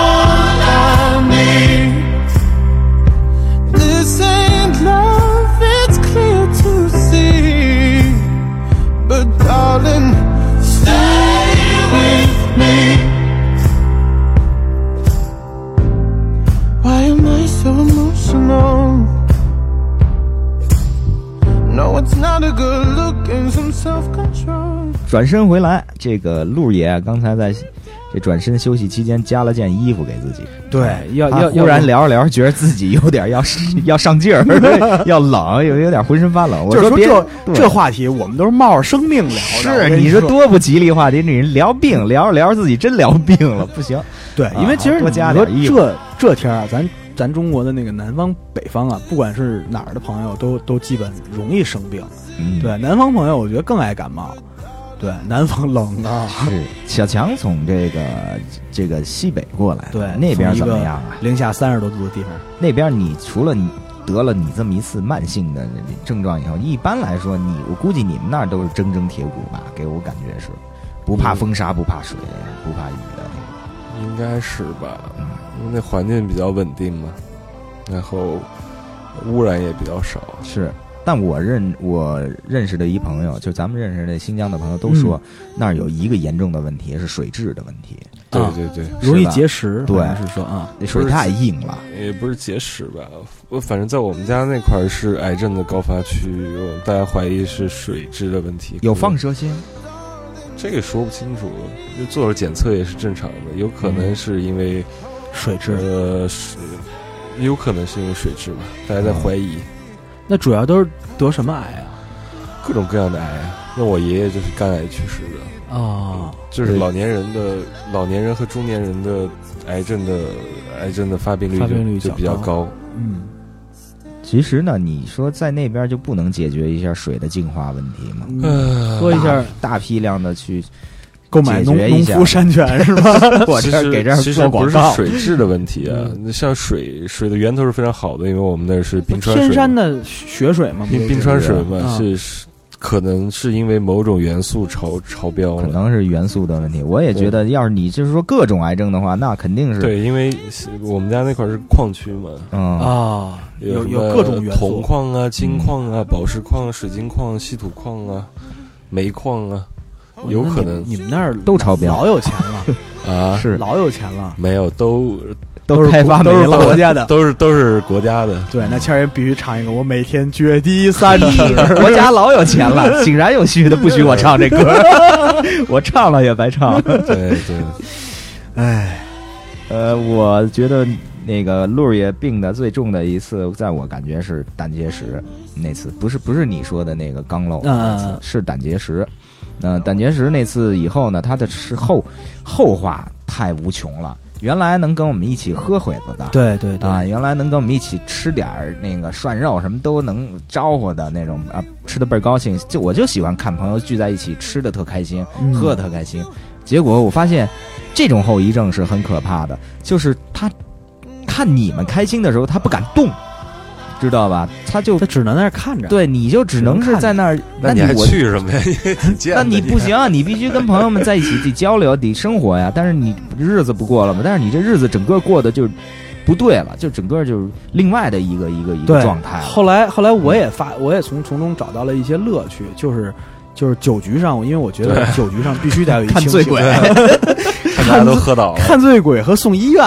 转身回来，这个陆爷刚才在这转身休息期间加了件衣服给自己。对，要他要忽然聊着聊着，觉得自己有点要要上劲儿，[LAUGHS] 要冷，有有点浑身发冷。我别就是说这这话题，我们都是冒着生命聊的。是你说说多不吉利话题，你人聊病聊着聊着自己真聊病了，不行。对，因为其实说这这天啊，咱咱中国的那个南方北方啊，不管是哪儿的朋友，都都基本容易生病。嗯，对，南方朋友我觉得更爱感冒。对，南方冷啊，是小强从这个这个西北过来，对，那边怎么样啊？零下三十多度的地方，那边你除了你得了你这么一次慢性的症状以后，一般来说你我估计你们那儿都是铮铮铁骨吧？给我感觉是，不怕风沙，不怕水，不怕雨的那应该是吧，嗯因为那环境比较稳定嘛，然后污染也比较少。是，但我认我认识的一朋友，就咱们认识的新疆的朋友都说，那儿有一个严重的问题是水质的问题，啊对对对，容易结石。对是说啊，那水太硬了。也不是结石吧，我反正在我们家那块儿是癌症的高发区，大家怀疑是水质的问题。有放射线，这个说不清楚，就做了检测也是正常的，有可能是因为、水质。呃是，有可能是因为水质吧，大家在怀疑那主要都是得什么癌啊？各种各样的癌啊。那我爷爷就是肝癌去世的，哦，就是老年人的老年人和中年人的癌症的癌症的发病率发病率就就比较高。嗯，其实呢，你说在那边就不能解决一下水的净化问题吗？嗯喝一下大大批量的去购买农农夫山泉是吧？[LAUGHS] 我这给这儿其实不是做广告，水质的问题啊，那像水水的源头是非常好的，因为我们那是冰川水，天山的雪水嘛，冰冰川水嘛，是可能是因为某种元素超超标可。能是元素的问题。我也觉得，要是你就是说各种癌症的话，那肯定是对，因为我们家那块儿是矿区嘛，嗯。啊，有有各种元铜，矿啊、金矿啊、宝石矿、水晶矿、稀土矿啊、煤矿啊，有可能。你们那儿都超标老有钱了，[LAUGHS] 啊，是。老有钱了，没有都都是开发都是没了国家的。都是都是国家的。[LAUGHS] 对，那谦儿也必须唱一个，我每天决堤三尺。[LAUGHS] 国家老有钱了，[LAUGHS] 井然有序的不许我唱这歌，我唱了也白唱。对对，哎，呃，我觉得那个陆儿爷病的最重的一次，在我感觉是胆结石那次，不是不是你说的那个肛瘘那次，嗯是胆结石。呃，胆结石那次以后呢，他的是后后话太无穷了。原来能跟我们一起喝会子的，对对对，啊，原来能跟我们一起吃点儿那个涮肉，什么都能招呼的那种啊，吃的倍儿高兴。就我就喜欢看朋友聚在一起吃的特开心，嗯喝的特开心。结果我发现这种后遗症是很可怕的，就是他看你们开心的时候，他不敢动，知道吧？他就他只能在那儿看着。对你就只能是在那儿，那你去什么呀？[LAUGHS] 那你不行啊，你必须跟朋友们在一起得交流，得生活呀。但是你日子不过了嘛？但是你这日子整个过的就不对了，就整个就是另外的一个一个一个状态。后来后来我也发，我也从从中找到了一些乐趣，就是就是酒局上，因为我觉得酒局上必须得有一 [LAUGHS] 清醒看醉鬼看 [LAUGHS] 大家都喝倒了。看醉鬼和送医院，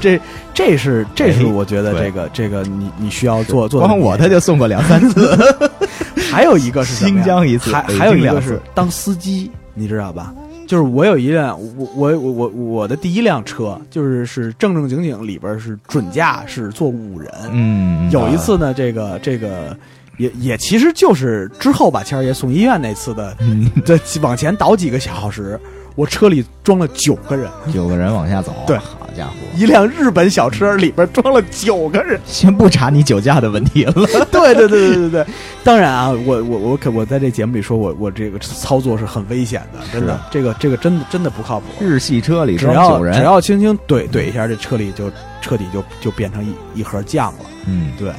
这这是这是哎我觉得这个这个你你需要做做我他就送过两三次，[LAUGHS] 还有一个是新疆一次还还有一个是当司机，你知道吧？就是我有一辆，我我我我我的第一辆车，就是是正正经经里边是准驾是坐五人。嗯，有一次呢，这个这个也也其实就是之后把谦儿爷送医院那次的，嗯这往前倒几个小时，我车里装了九个人，九个人往下走，对。好家伙，一辆日本小车里边装了九个人。先不查你酒驾的问题了。[LAUGHS] 对对对对对对，当然啊，我我我可我在这节目里说我我这个操作是很危险的，真的，这个这个真的真的不靠谱。日系车里只要只装九人，要轻轻怼怼一下，这车里就彻底就就变成一一盒酱了。嗯，对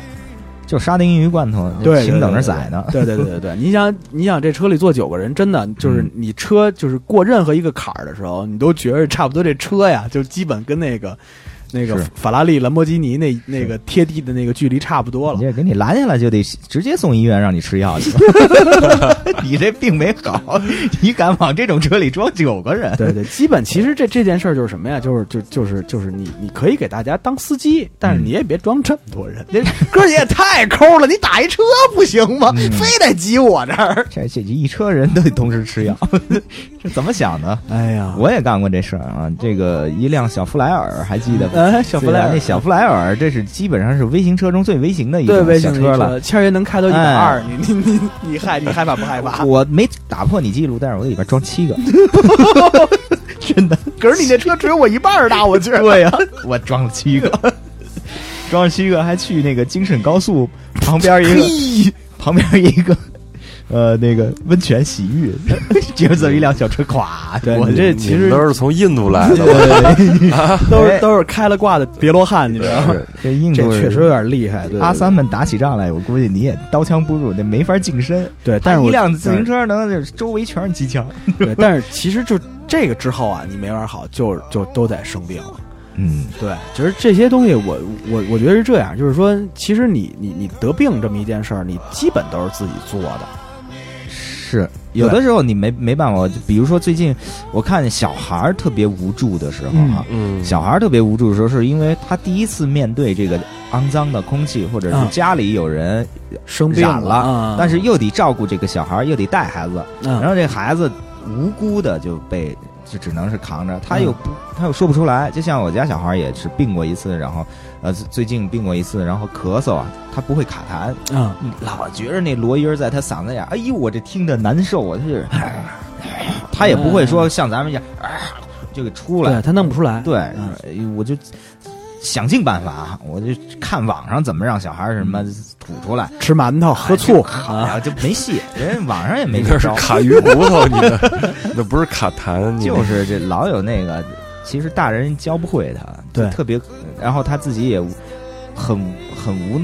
就沙丁鱼罐头，对，请等着宰呢。对对对对对，你想你想这车里坐九个人，真的就是嗯你车就是过任何一个坎儿的时候，你都觉得差不多这车呀，就基本跟那个那个法拉利、兰博基尼那那个贴地的那个距离差不多了你。这给你拦下来就得直接送医院让你吃药去。[LAUGHS] [LAUGHS] 你这病没好，你敢往这种车里装九个人？对对，基本其实这这件事儿就是什么呀？就是就就是就是你你可以给大家当司机，但是你也别装这么多人。那 [LAUGHS] 哥姐也太抠了，你打一车不行吗？非得挤我这儿。这这一车人都得同时吃药，这怎么想的？哎呀，我也干过这事儿啊！这个一辆小弗莱尔，还记得吗？哎，小弗莱尔那小弗莱尔，这是基本上是微型车中最微型的一个小车了。型的一车，谦儿爷能开到一百哎二，你你你你害你害怕不害怕？[LAUGHS] 我没打破你记录，但是我里边装七个，[LAUGHS] 真的。可是你那车只有我一半大，我觉得。对呀、我装了七个，[LAUGHS] 装了七个，还去那个京沈高速旁边一个，旁边一个。呃，那个温泉洗浴，就这么一辆小车，咵，对我这其实都是从印度来的吧？[LAUGHS] 都是都是开了挂的别罗汉，你知道吗？这印度确实有点厉害。阿三们打起仗来，我估计你也刀枪不入，那没法近身。对，但是一辆自行车能就是周围全是机枪。[LAUGHS] 对，但是其实就这个之后啊，你没玩好，就就都得生病了。嗯，对，其实这些东西我，我我觉得是这样，就是说，其实你你你得病这么一件事儿，你基本都是自己做的。是有的时候你没没办法，比如说最近我看小孩儿特别无助的时候啊，嗯，小孩儿特别无助的时候，是因为他第一次面对这个肮脏的空气，或者是啊。家里有人生病了，啊。但是又得照顾这个小孩儿，又得带孩子，然嗯后这孩子无辜的就被就只能是扛着，他又嗯不他又说不出来，就像我家小孩儿也是病过一次，然后呃最近病过一次，然后咳嗽啊，他不会卡痰，嗯，老觉着那罗音儿在他嗓子眼儿，哎呦，我这听着难受啊！他就是，他也不会说像咱们一样啊就给出来。对，他弄不出来。对，我就想尽办法，我就看网上怎么让小孩什么吐出来，吃馒头喝醋。啊，就没戏，人网上也没卡鱼骨头，你的 [LAUGHS] 那不是卡痰，就是这老有那个，其实大人教不会他，对就特别，然后他自己也很很无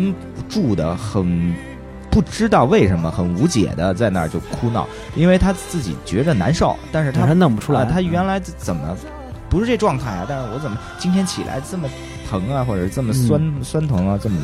助的，很不知道为什么，很无解的在那儿就哭闹，因为他自己觉着难受，但是他但他弄不出来。啊他原来怎么不是这状态啊？但是我怎么今天起来这么疼啊，或者这么酸、嗯酸疼啊，这么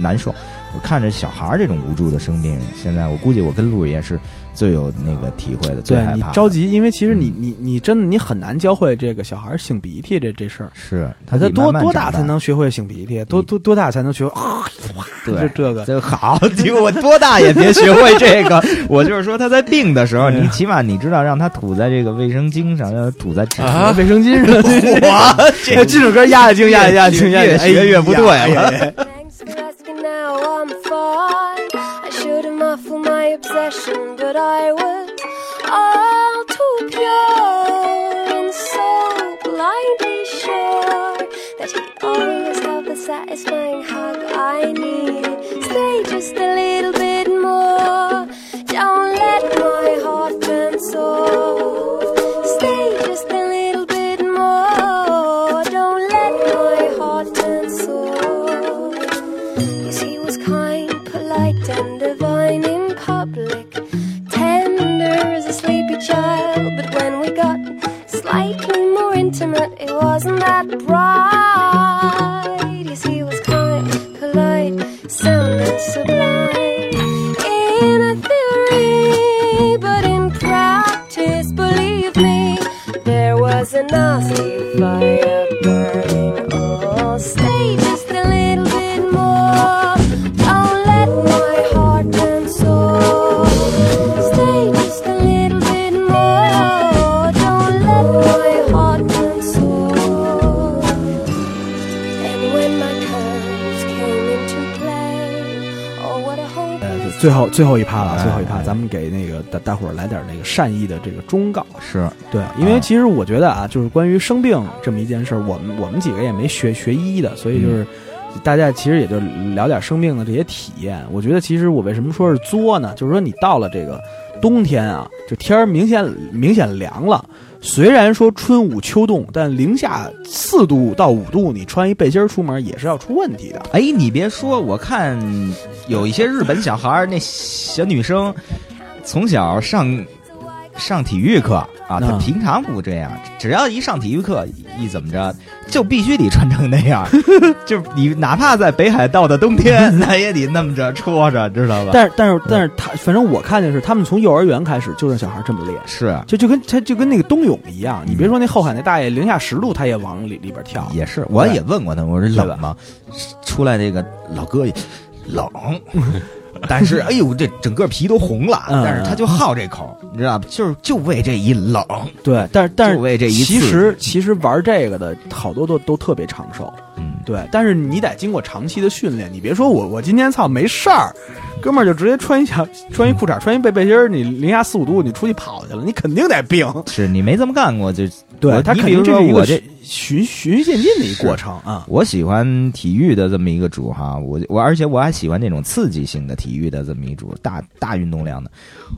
难受？我看着小孩儿这种无助的生病，现在我估计我跟陆爷是最有那个体会的，最对你害怕你。着急，因为其实你嗯你你真的你很难教会这个小孩擤鼻涕这这事儿。是他得多多大才能学会擤鼻涕？多多多大才能学会啊？[LAUGHS] 对就这个。这个好，结果我多大也别学会这个。[LAUGHS] 我就是说他在病的时候，你起码你知道让他吐在这个卫生巾上，让他吐在纸啊卫生巾上，哇，这这首歌压压惊，压压惊，压越压学越不对哎 my obsession, but I was all too pure and so blindly sure that he'd always have the satisfying hug I need. Stay just a little bit slightly more intimate, it wasn't that bright. Yes, he was kind, polite, sound and sublime. In a theory, but in practice, believe me, there was a nasty fire burning. 最后最后一趴了，哎最后一趴，咱们给那个大大伙儿来点那个善意的这个忠告。是对，因为其实我觉得啊，就是关于生病这么一件事儿，我们我们几个也没学学医的，所以就是大家其实也就聊点生病的这些体验。我觉得其实我为什么说是作呢？就是说你到了这个冬天啊，就天儿明显明显凉了。虽然说春捂秋冻，但零下四度到五度，你穿一背心出门也是要出问题的。哎，你别说，我看有一些日本小孩儿，那小女生从小上上体育课啊，他嗯平常不这样，只要一上体育课一怎么着，就必须得穿成那样，[LAUGHS] 就你哪怕在北海道的冬天，[LAUGHS] 那也得那么着戳着，知道吧？但是但是但是他，反正我看见是他们从幼儿园开始就让小孩这么练。是啊就就跟他就跟那个冬泳一样，你别说那后海那大爷零下十度，他也往里里边跳。也是，我也问过他，我说冷吗？出来那个老哥也冷，[LAUGHS] 但是哎呦，这整个皮都红了，嗯但是他就好这口，你知道吧？就是就为这一冷，对，但是但是就为这一次其实其实玩这个的好多都都特别长寿。嗯，对，但是你得经过长期的训练，你别说我我今天操没事儿，哥们儿就直接穿一小穿一裤衩穿一背背心儿，你零下四五度你出去跑去了，你肯定得病。是你没这么干过，就对他肯定这是一个说我这循循序渐进的一个过程啊。我喜欢体育的这么一个主哈，我我而且我还喜欢那种刺激性的体育的这么一主，大大运动量的。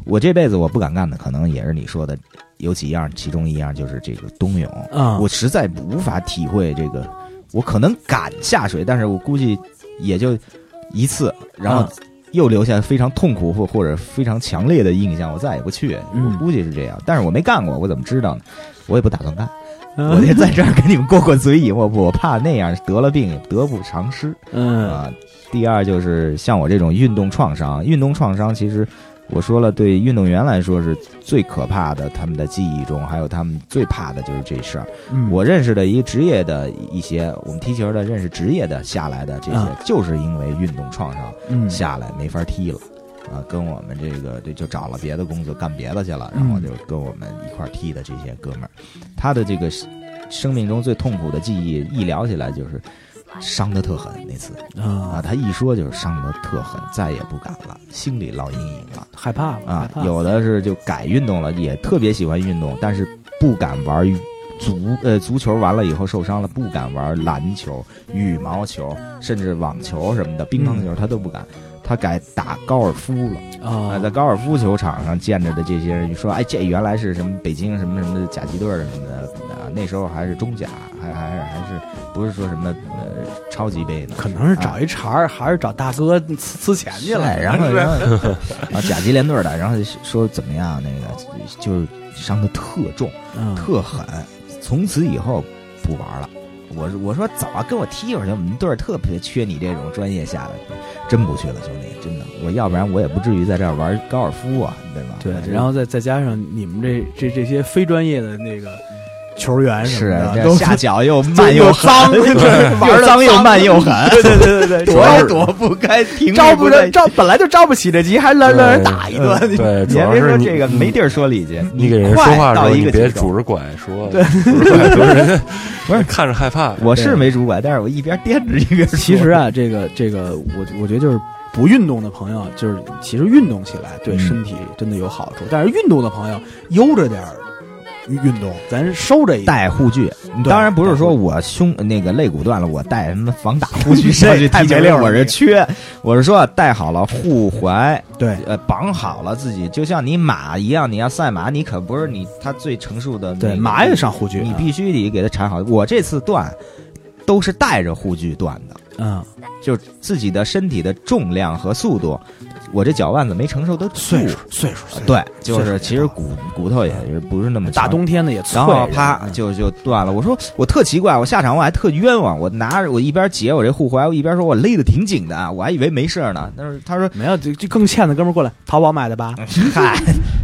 我这辈子我不敢干的，可能也是你说的有几样，其中一样就是这个冬泳。啊我实在无法体会这个，我可能敢下水，但是我估计也就一次，然后啊又留下非常痛苦或或者非常强烈的印象，我再也不去。嗯我估计是这样，但是我没干过，我怎么知道呢？我也不打算干。嗯我就在这儿跟你们过过嘴瘾，我我怕那样得了病得不偿失嗯啊。第二就是像我这种运动创伤，运动创伤其实我说了，对运动员来说是最可怕的，他们的记忆中还有他们最怕的就是这事儿。嗯。我认识的一个职业的一些我们踢球的认识职业的下来的这些啊，就是因为运动创伤嗯下来没法踢了。啊，跟我们这个这就找了别的工作干别的去了，然嗯后就跟我们一块儿踢的这些哥们儿，他的这个生命中最痛苦的记忆，一聊起来就是伤的特狠那次。啊，啊他一说就是伤的特狠，再也不敢了，心里落阴影了。害怕了啊有的是就改运动了，也特别喜欢运动，但是不敢玩足呃足球，完了以后受伤了，不敢玩篮球、羽毛球，甚至网球什么的，乒乓球他都不敢。他改打高尔夫了啊，啊在高尔夫球场上见着的这些人，说哎，这原来是什么北京什么什么的甲级队儿什么的啊，那时候还是中甲，还还是还是不是说什么呃超级杯呢？可能是找一茬儿，还是找大哥呲呲钱去了。然后然后 [LAUGHS] 啊甲级联队的，然后说怎么样那个就是伤的特重嗯特狠，从此以后不玩了。我说我说走啊，跟我踢一会儿去，我们队儿特别缺你这种专业下的，真不去了，兄弟，真的，我要不然我也不至于在这儿玩高尔夫啊，对吧？对，然后再再加上你们这这这些非专业的那个球员什是下脚又 [LAUGHS] 慢又狠脏，又玩的脏又慢又狠，对对对对对，躲也躲不开，停招不着招，本来就招不起这急，还让让人打一顿。嗯对，别说这个没地儿说理去，你给人快说话的时候，到一你别个节奏拄着拐说，对，拄着不是看着害怕。我是没拄拐，但是我一边颠着一边说。其实啊，这个这个，我我觉得就是不运动的朋友，就是其实运动起来对嗯身体真的有好处，但是运动的朋友悠着点儿运动，咱收着一。带护具，当然不是说我胸那个肋骨断了，我带什么防打护具 [LAUGHS] 上去太踢球了我是缺，我是说带好了护踝，对，呃，绑好了自己，就像你马一样，你要赛马，你可不是你他最成熟的那个对，马也上护具，你必须得给他缠好。我这次断都是带着护具断的，嗯，就自己的身体的重量和速度，我这脚腕子没承受得住。岁数岁数对，就是其实骨骨头也是不是那么大冬天的也脆，然后啪嗯就就断了。我说我特奇怪，我下场我还特冤枉，我拿着我一边解我这护踝，我一边说我勒的挺紧的啊，我还以为没事呢。但是他说没有，这这更欠的哥们儿过来，淘宝买的吧？[LAUGHS] 嗨，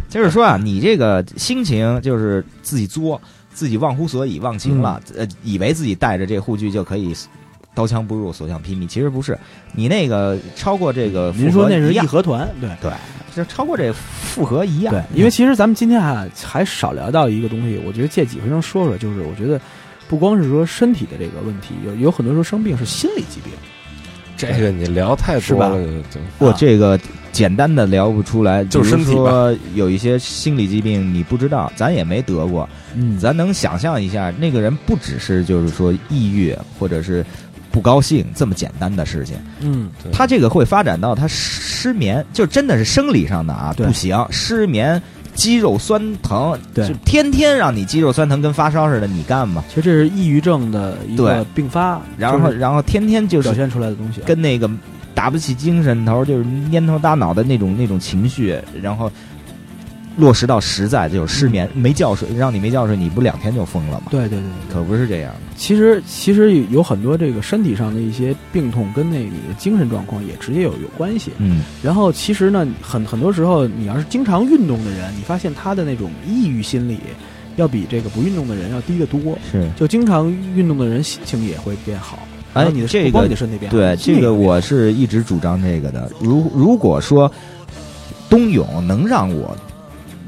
就是说啊，你这个心情就是自己作，自己忘乎所以、忘情了，呃，以为自己带着这护具就可以刀枪不入、所向披靡，其实不是。你那个超过这个您说那是义和团，对。对，就超过这复合一样。对，因为其实咱们今天啊还少聊到一个东西，我觉得借几分钟说说，就是我觉得不光是说身体的这个问题，有有很多时候生病是心理疾病。这个你聊太多了，就不，啊这个简单的聊不出来，就是说有一些心理疾病你不知道，咱也没得过，嗯咱能想象一下，那个人不只是就是说抑郁或者是不高兴这么简单的事情，嗯，他这个会发展到他失眠，就真的是生理上的啊，不行，失眠。肌肉酸疼，对就天天让你肌肉酸疼，跟发烧似的，你干嘛？其实这是抑郁症的一个对并发，然后，就是然后天天就是表现出来的东西。跟那个打不起精神头，就是蔫头耷脑的那种那种情绪，然后落实到实在，就是失眠、没觉睡，让你没觉睡，你不两天就疯了吗？对对对对。可不是这样的。其实其实有很多这个身体上的一些病痛跟那个你的精神状况也直接有有关系。嗯，然后其实呢，很很多时候你要是经常运动的人，你发现他的那种抑郁心理要比这个不运动的人要低得多。是。就经常运动的人心情也会变好。哎，你的这个不光你的身体变好，对这个我是一直主张这个的。如如果说冬泳能让我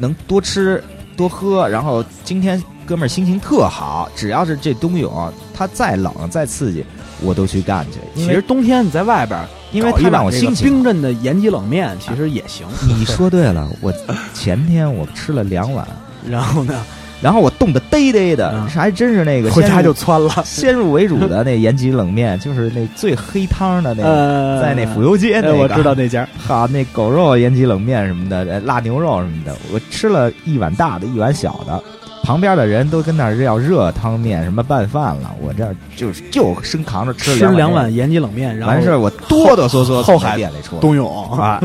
能多吃多喝，然后今天哥们儿心情特好，只要是这冬泳它再冷再刺激，我都去干去。其实冬天你在外边儿因为搞一它让我心情冰镇的延吉冷面，其实也行。[LAUGHS] 你说对了，我前天我吃了两碗，[LAUGHS] 然后呢，然后我冻得嘚嘚的，嗯还真是那个回家就窜了。先入为主的那延吉冷面，就是那最黑汤的那在那府右街那我知道那家。好，那狗肉延吉冷面什么的，呃辣牛肉什么的，我吃了一碗大的，一碗小的。旁边的人都跟那儿要热汤面，什么拌饭了，我这儿就是就生扛着吃吃两两碗碗延吉冷面，然后完事儿，我哆哆嗦嗦从后海店里出来。冬泳 [LAUGHS] 啊，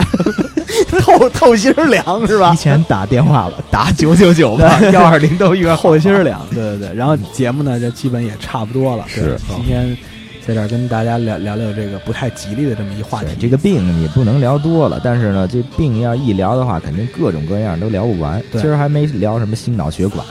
透透心凉是吧提？前打电话了，打九九九吧，[LAUGHS] 幺二零都约好透心凉，对对对。然后节目呢，就基本也差不多了。是今天在这儿跟大家聊聊聊这个不太吉利的这么一话题。这个病也不能聊多了，但是呢，这病要一聊的话，肯定各种各样都聊不完。对今儿还没聊什么心脑血管，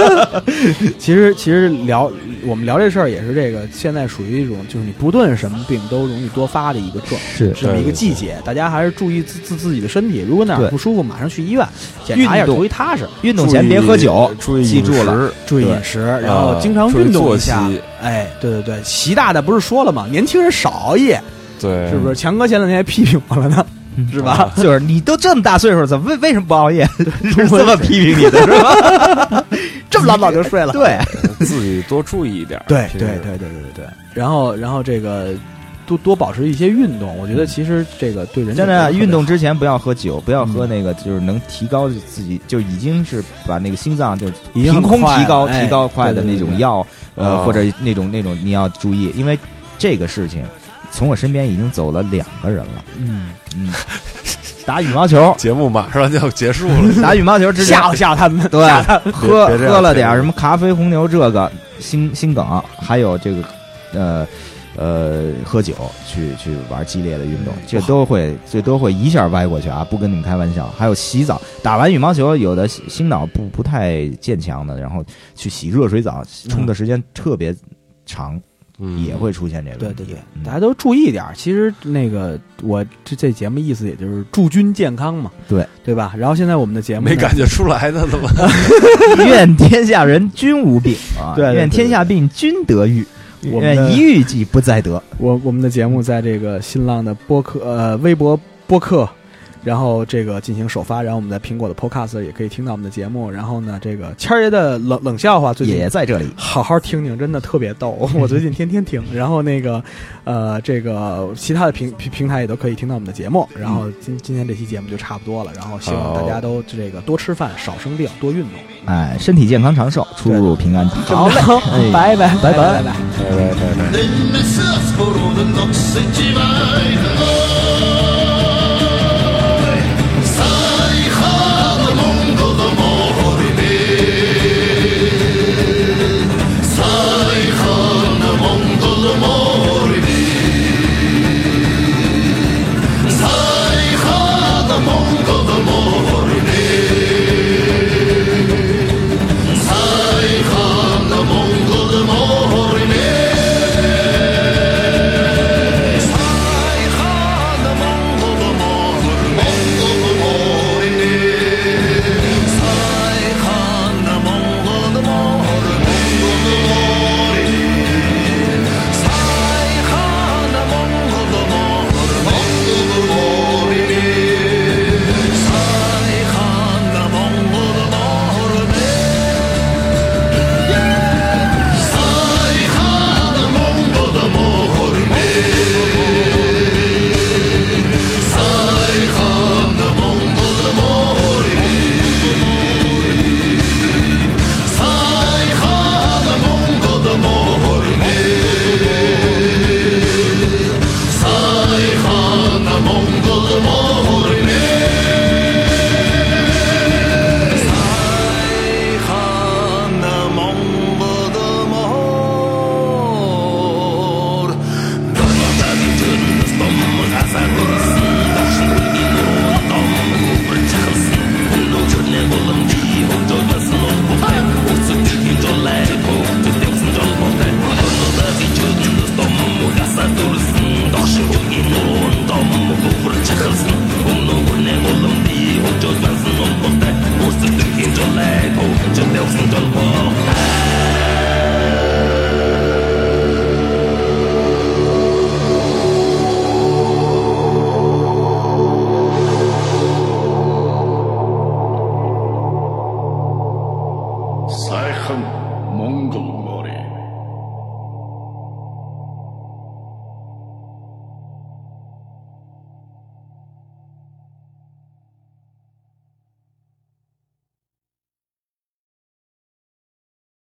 [LAUGHS] 其实其实聊我们聊这事儿也是这个，现在属于一种就是你不论什么病都容易多发的一个状，是这么一个季节，大家还是注意自自自己的身体。如果哪儿不舒服，马上去医院检查一下，运动图一踏实。运动前别喝酒，注意记住了。了，对注意饮食，然后经常运动一下息。哎，对对对，习大大不是说了吗？年轻人少熬夜，对，是不是？强哥前两天还批评我了呢，是吧？就是你都这么大岁数，怎么为为什么不熬夜？[LAUGHS] 是这么批评你的是吧？这么老早就睡了？对，自己多注意一点。对对对对对对对。然后然后这个多多保持一些运动，我觉得其实这个对人真的体特别运动之前不要喝酒，不要喝那个，就是能提高自己，就已经是把那个心脏就已经很凭空快提高、哎提高快的对对对对那种药，呃，哦或者那种那种你要注意，因为这个事情从我身边已经走了两个人了。嗯，嗯，[LAUGHS] 打羽毛球，节目马上就要结束了，[LAUGHS] 打羽毛球之前吓唬吓唬他们，[LAUGHS] 对他喝喝了点什么咖啡、红牛，这个心心梗，还有这个呃呃喝酒去去玩激烈的运动，这都会这都会一下歪过去啊！不跟你们开玩笑。还有洗澡，打完羽毛球，有的心心脑不不太坚强的，然后去洗热水澡，冲的时间特别长，嗯也会出现这个对问题。对对，嗯大家都注意点。其实那个我这这节目意思也就是祝君健康嘛，对对吧？然后现在我们的节目没感觉出来呢，怎么？[LAUGHS] 愿天下人均无病啊！对对对愿天下病均得愈。我们一遇即不再得。我我们的节目在这个新浪的播客呃微博播客，然后这个进行首发，然后我们在苹果的 Podcast 也可以听到我们的节目。然后呢，这个谦儿爷的冷冷笑话最近也在这里。好好听听，真的特别逗。[LAUGHS] 我最近天天听，然后那个，呃，这个其他的平平平台也都可以听到我们的节目。然后今今天这期节目就差不多了，然后希望大家都这个多吃饭，少生病，多运动。哎，身体健康长寿，出入平安。好拜拜拜拜拜拜。拜拜拜拜。